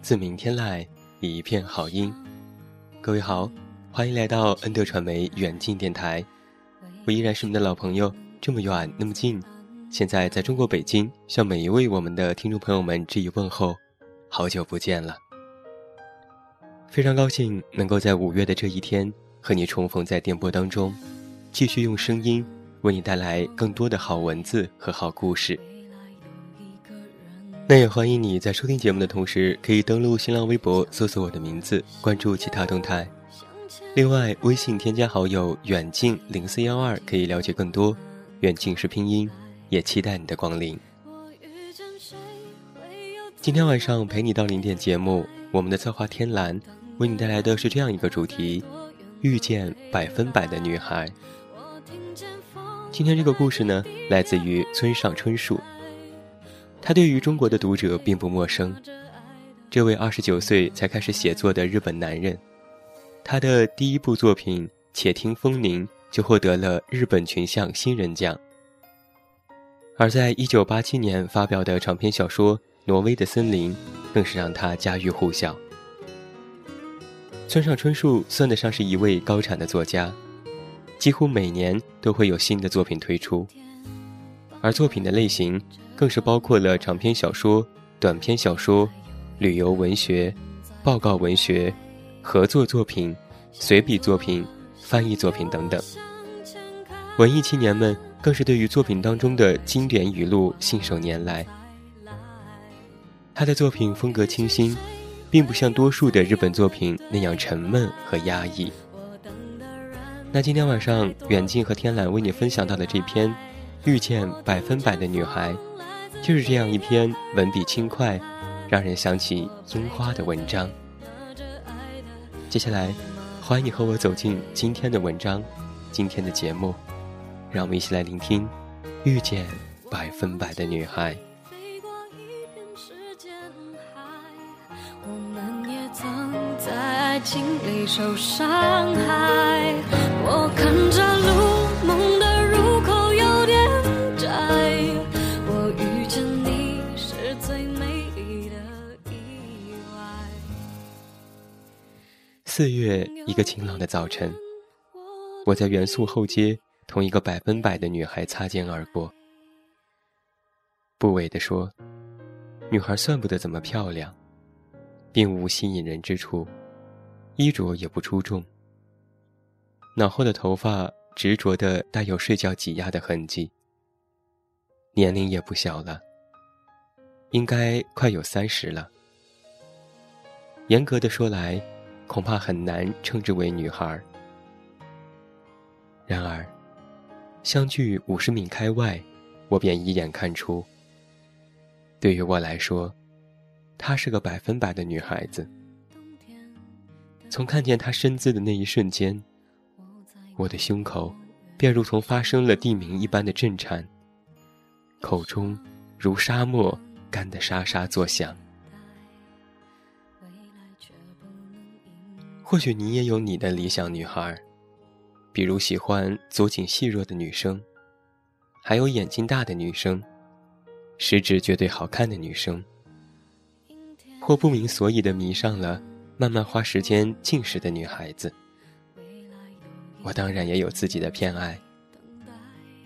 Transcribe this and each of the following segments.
自明天籁，一片好音。各位好，欢迎来到恩德传媒远近电台。我依然是你们的老朋友，这么远那么近。现在在中国北京，向每一位我们的听众朋友们致以问候，好久不见了。非常高兴能够在五月的这一天和你重逢在电波当中，继续用声音为你带来更多的好文字和好故事。那也欢迎你在收听节目的同时，可以登录新浪微博搜索我的名字，关注其他动态。另外，微信添加好友远近零四幺二，可以了解更多。远近是拼音，也期待你的光临。今天晚上陪你到零点节目，我们的策划天蓝为你带来的是这样一个主题：遇见百分百的女孩。今天这个故事呢，来自于村上春树。他对于中国的读者并不陌生。这位二十九岁才开始写作的日本男人，他的第一部作品《且听风铃》就获得了日本群像新人奖。而在一九八七年发表的长篇小说《挪威的森林》，更是让他家喻户晓。村上春树算得上是一位高产的作家，几乎每年都会有新的作品推出，而作品的类型。更是包括了长篇小说、短篇小说、旅游文学、报告文学、合作作品、随笔作品、翻译作品等等。文艺青年们更是对于作品当中的经典语录信手拈来。他的作品风格清新，并不像多数的日本作品那样沉闷和压抑。那今天晚上，远近和天蓝为你分享到的这篇《遇见百分百的女孩》。就是这样一篇文笔轻快，让人想起樱花的文章。接下来，欢迎你和我走进今天的文章，今天的节目，让我们一起来聆听《遇见百分百的女孩》。我们也曾在爱情里受伤害，我看四月一个晴朗的早晨，我在元素后街同一个百分百的女孩擦肩而过。不韦地说，女孩算不得怎么漂亮，并无吸引人之处，衣着也不出众。脑后的头发执着的带有睡觉挤压的痕迹，年龄也不小了，应该快有三十了。严格的说来。恐怕很难称之为女孩。然而，相距五十米开外，我便一眼看出。对于我来说，她是个百分百的女孩子。从看见她身姿的那一瞬间，我的胸口便如同发生了地鸣一般的震颤，口中如沙漠干的沙沙作响。或许你也有你的理想女孩，比如喜欢足颈细弱的女生，还有眼睛大的女生，十指绝对好看的女生，或不明所以的迷上了慢慢花时间近视的女孩子。我当然也有自己的偏爱，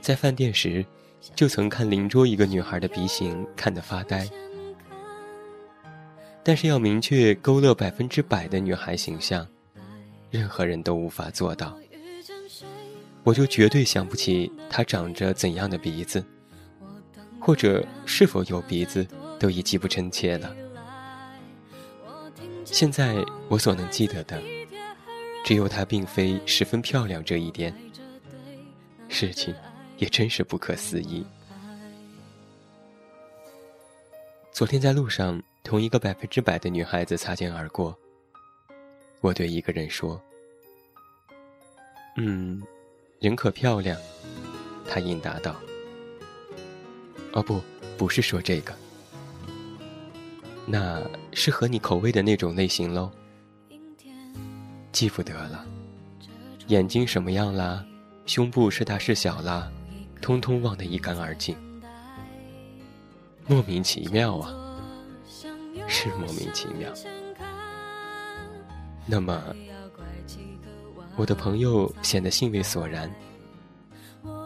在饭店时，就曾看邻桌一个女孩的鼻型看得发呆。但是要明确勾勒百分之百的女孩形象，任何人都无法做到。我就绝对想不起她长着怎样的鼻子，或者是否有鼻子，都已记不真切了。现在我所能记得的，只有她并非十分漂亮这一点。事情也真是不可思议。昨天在路上。同一个百分之百的女孩子擦肩而过，我对一个人说：“嗯，人可漂亮。”他应答道：“哦不，不是说这个，那是合你口味的那种类型喽。记不得了，眼睛什么样啦，胸部是大是小啦，通通忘得一干二净，莫名其妙啊。”是莫名其妙。那么，我的朋友显得兴味索然。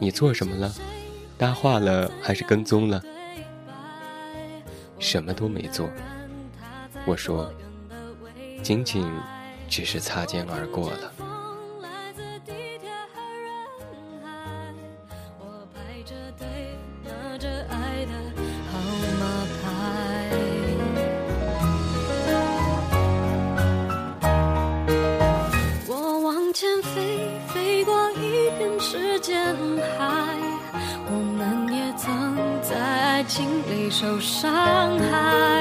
你做什么了？搭话了还是跟踪了？什么都没做。我说，仅仅只是擦肩而过了。受伤害，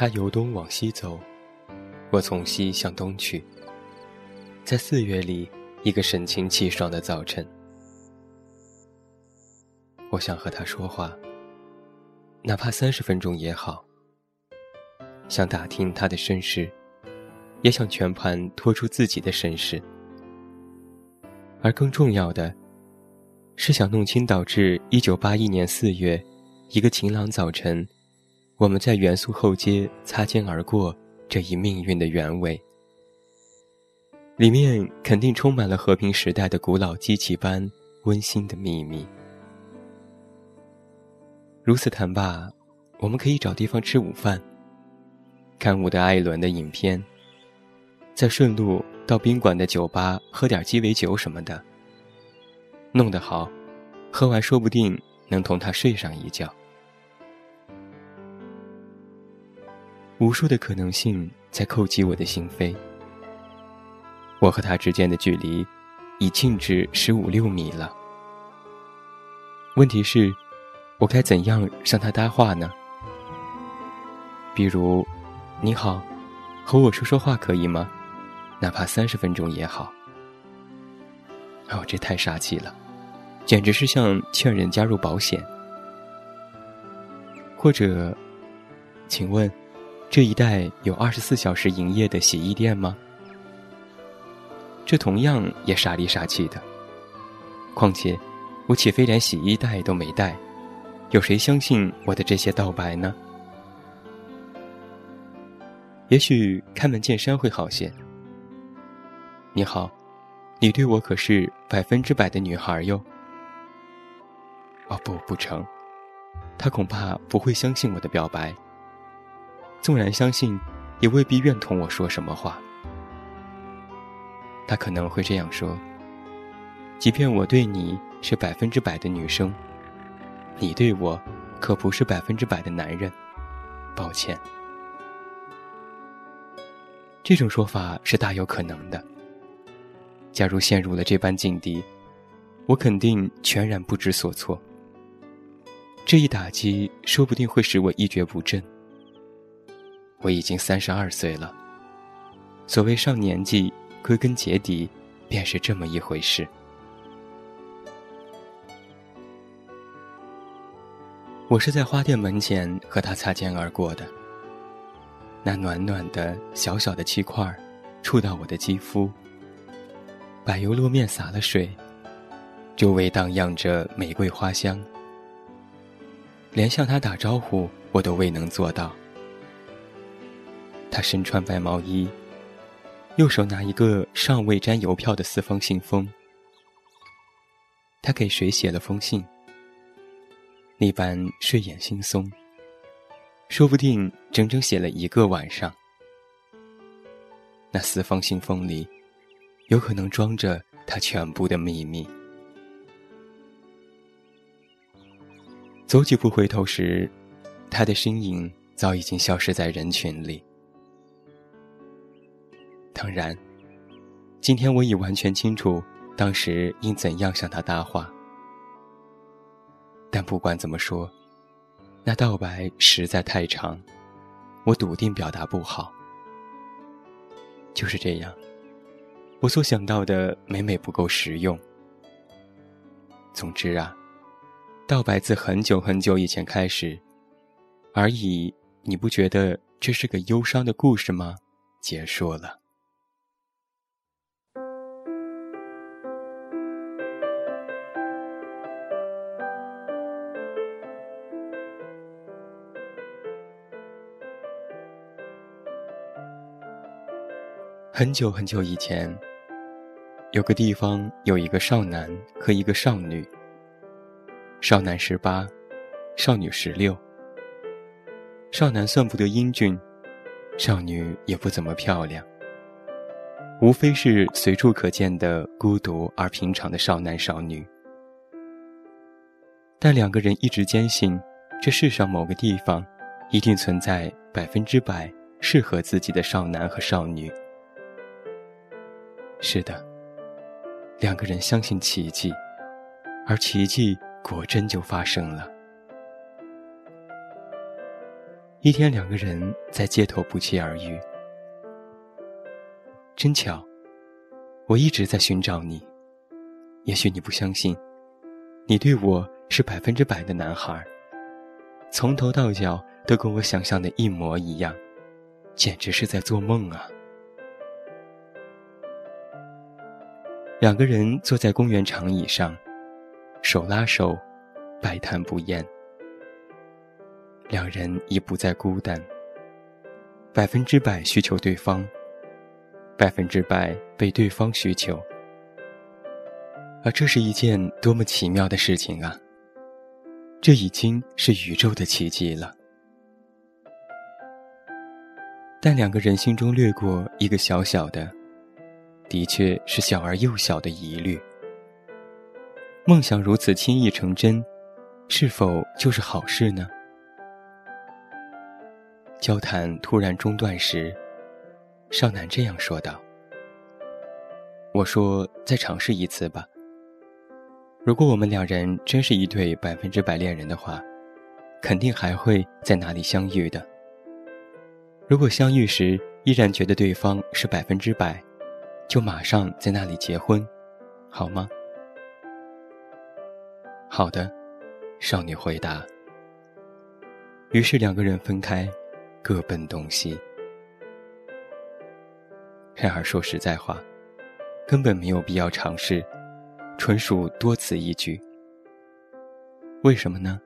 他由东往西走，我从西向东去。在四月里，一个神清气爽的早晨，我想和他说话，哪怕三十分钟也好。想打听他的身世，也想全盘托出自己的身世。而更重要的，是想弄清导致一九八一年四月，一个晴朗早晨。我们在元素后街擦肩而过这一命运的原委，里面肯定充满了和平时代的古老机器般温馨的秘密。如此谈罢，我们可以找地方吃午饭，看伍德·艾伦的影片，再顺路到宾馆的酒吧喝点鸡尾酒什么的。弄得好，喝完说不定能同他睡上一觉。无数的可能性在叩击我的心扉。我和他之间的距离已近至十五六米了。问题是，我该怎样向他搭话呢？比如，你好，和我说说话可以吗？哪怕三十分钟也好。哦，这太傻气了，简直是像劝人加入保险。或者，请问？这一带有二十四小时营业的洗衣店吗？这同样也傻里傻气的。况且，我岂非连洗衣袋都没带？有谁相信我的这些道白呢？也许开门见山会好些。你好，你对我可是百分之百的女孩哟。”哦不，不成，他恐怕不会相信我的表白。纵然相信，也未必愿同我说什么话。他可能会这样说：“即便我对你是百分之百的女生，你对我可不是百分之百的男人。”抱歉。这种说法是大有可能的。假如陷入了这般境地，我肯定全然不知所措。这一打击说不定会使我一蹶不振。我已经三十二岁了。所谓上年纪，归根结底，便是这么一回事。我是在花店门前和他擦肩而过的。那暖暖的小小的气块触到我的肌肤。柏油路面洒了水，周围荡漾着玫瑰花香。连向他打招呼，我都未能做到。他身穿白毛衣，右手拿一个尚未沾邮票的四方信封。他给谁写了封信？那般睡眼惺忪，说不定整整写了一个晚上。那四方信封里，有可能装着他全部的秘密。走几步回头时，他的身影早已经消失在人群里。当然，今天我已完全清楚当时应怎样向他搭话。但不管怎么说，那道白实在太长，我笃定表达不好。就是这样，我所想到的每每不够实用。总之啊。道白自很久很久以前开始，而已。你不觉得这是个忧伤的故事吗？结束了。很久很久以前，有个地方有一个少男和一个少女。少男十八，少女十六。少男算不得英俊，少女也不怎么漂亮，无非是随处可见的孤独而平常的少男少女。但两个人一直坚信，这世上某个地方，一定存在百分之百适合自己的少男和少女。是的，两个人相信奇迹，而奇迹。果真就发生了。一天，两个人在街头不期而遇。真巧，我一直在寻找你。也许你不相信，你对我是百分之百的男孩，从头到脚都跟我想象的一模一样，简直是在做梦啊！两个人坐在公园长椅上。手拉手，百谈不厌。两人已不再孤单，百分之百需求对方，百分之百被对方需求。而这是一件多么奇妙的事情啊！这已经是宇宙的奇迹了。但两个人心中掠过一个小小的，的确是小而又小的疑虑。梦想如此轻易成真，是否就是好事呢？交谈突然中断时，少男这样说道：“我说，再尝试一次吧。如果我们两人真是一对百分之百恋人的话，肯定还会在哪里相遇的。如果相遇时依然觉得对方是百分之百，就马上在那里结婚，好吗？”好的，少女回答。于是两个人分开，各奔东西。然而说实在话，根本没有必要尝试，纯属多此一举。为什么呢？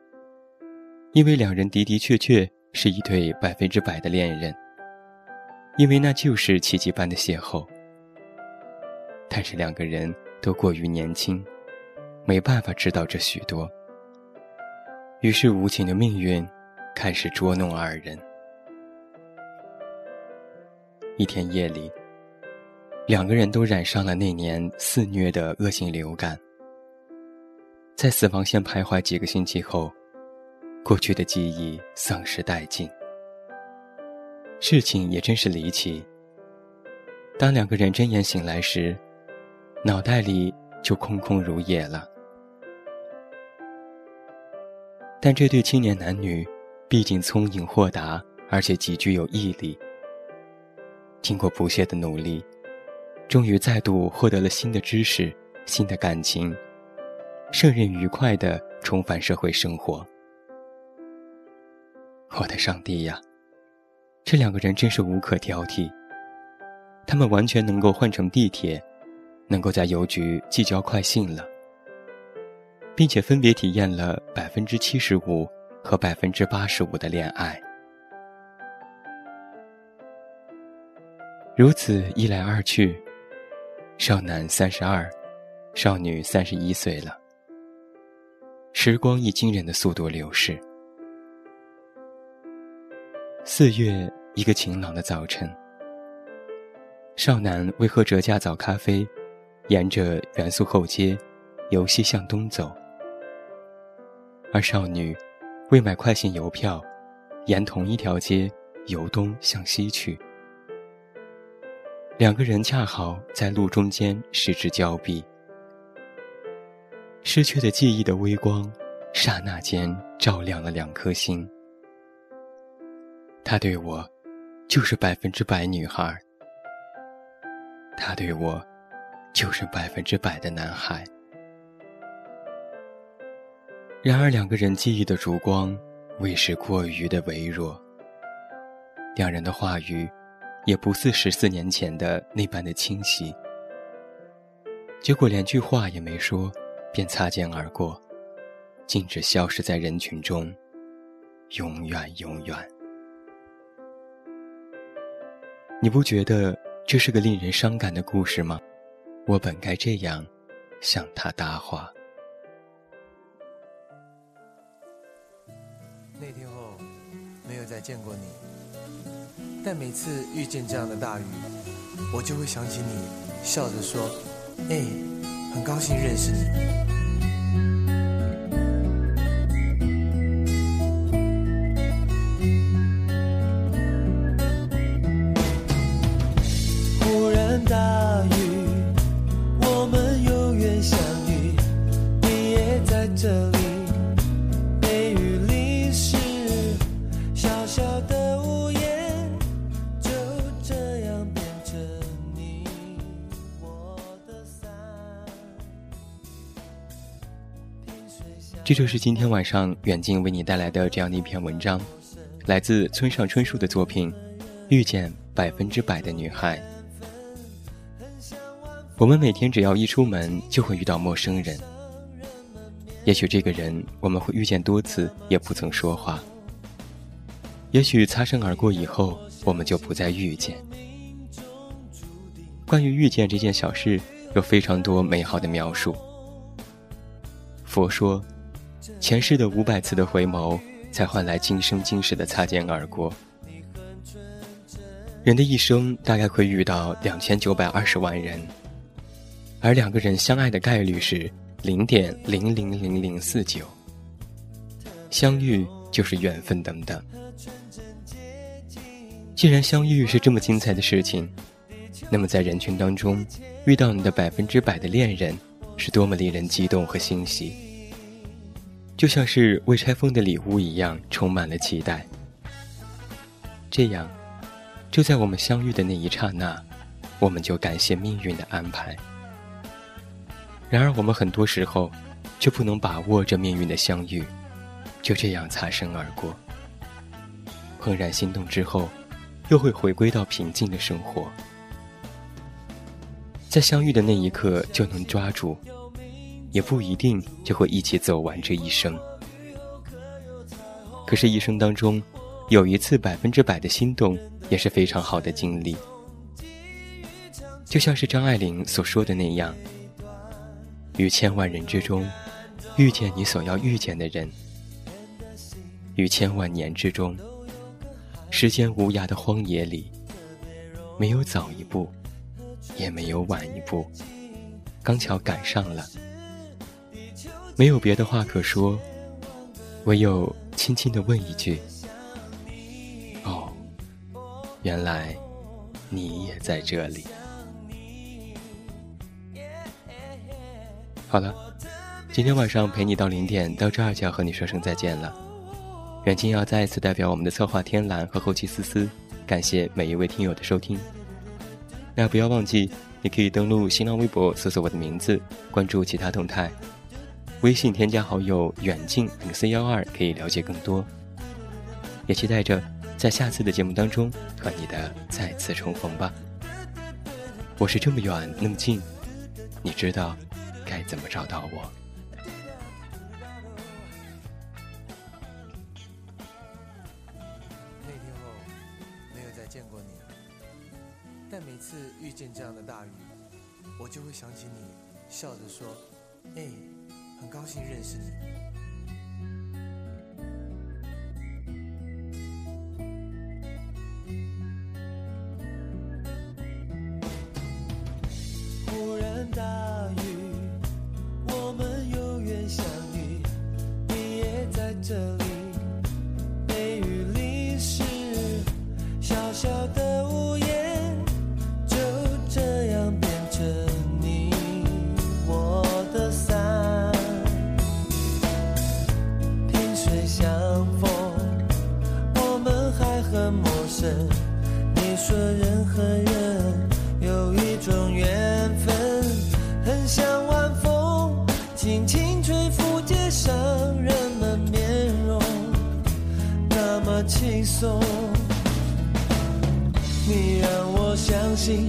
因为两人的的确确是一对百分之百的恋人。因为那就是奇迹般的邂逅。但是两个人都过于年轻，没办法知道这许多。于是无情的命运开始捉弄二人。一天夜里，两个人都染上了那年肆虐的恶性流感。在死亡线徘徊几个星期后，过去的记忆丧失殆尽。事情也真是离奇。当两个人睁眼醒来时，脑袋里就空空如也了。但这对青年男女，毕竟聪颖豁达，而且极具有毅力。经过不懈的努力，终于再度获得了新的知识、新的感情，胜任愉快的重返社会生活。我的上帝呀，这两个人真是无可挑剔。他们完全能够换成地铁，能够在邮局寄交快信了，并且分别体验了百分之七十五和百分之八十五的恋爱。如此一来二去，少男三十二，少女三十一岁了。时光以惊人的速度流逝。四月一个晴朗的早晨，少男为喝折价早咖啡，沿着元素后街由西向东走，而少女为买快信邮票，沿同一条街由东向西去。两个人恰好在路中间失之交臂，失去的记忆的微光，刹那间照亮了两颗心。他对我，就是百分之百女孩；他对我，就是百分之百的男孩。然而，两个人记忆的烛光，为时过于的微弱。两人的话语。也不似十四年前的那般的清晰。结果连句话也没说，便擦肩而过，径直消失在人群中，永远永远。你不觉得这是个令人伤感的故事吗？我本该这样向他搭话。那天后，没有再见过你。但每次遇见这样的大雨，我就会想起你，笑着说：“哎，很高兴认识你。”这就是今天晚上远近为你带来的这样的一篇文章，来自村上春树的作品《遇见百分之百的女孩》。我们每天只要一出门，就会遇到陌生人。也许这个人我们会遇见多次，也不曾说话。也许擦身而过以后，我们就不再遇见。关于遇见这件小事，有非常多美好的描述。佛说。前世的五百次的回眸，才换来今生今世的擦肩而过。人的一生大概会遇到两千九百二十万人，而两个人相爱的概率是零点零零零零四九。相遇就是缘分，等等。既然相遇是这么精彩的事情，那么在人群当中遇到你的百分之百的恋人，是多么令人激动和欣喜。就像是未拆封的礼物一样，充满了期待。这样，就在我们相遇的那一刹那，我们就感谢命运的安排。然而，我们很多时候却不能把握这命运的相遇，就这样擦身而过。怦然心动之后，又会回归到平静的生活。在相遇的那一刻就能抓住。也不一定就会一起走完这一生。可是，一生当中，有一次百分之百的心动，也是非常好的经历。就像是张爱玲所说的那样，于千万人之中，遇见你所要遇见的人；于千万年之中，时间无涯的荒野里，没有早一步，也没有晚一步，刚巧赶上了。没有别的话可说，唯有轻轻的问一句：“哦，原来你也在这里。”好了，今天晚上陪你到零点，到这儿就要和你说声再见了。远近要再一次代表我们的策划天蓝和后期思思，感谢每一位听友的收听。那不要忘记，你可以登录新浪微博搜索我的名字，关注其他动态。微信添加好友远近零 C 幺二，可以了解更多。也期待着在下次的节目当中和你的再次重逢吧。我是这么远那么近，你知道。该怎么找到我？那天后没有再见过你，但每次遇见这样的大雨，我就会想起你，笑着说：“哎，很高兴认识你。”相逢，我们还很陌生。你说人和人有一种缘分，很像晚风轻轻吹拂街上人们面容。那么轻松，你让我相信。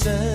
虹？人的一生。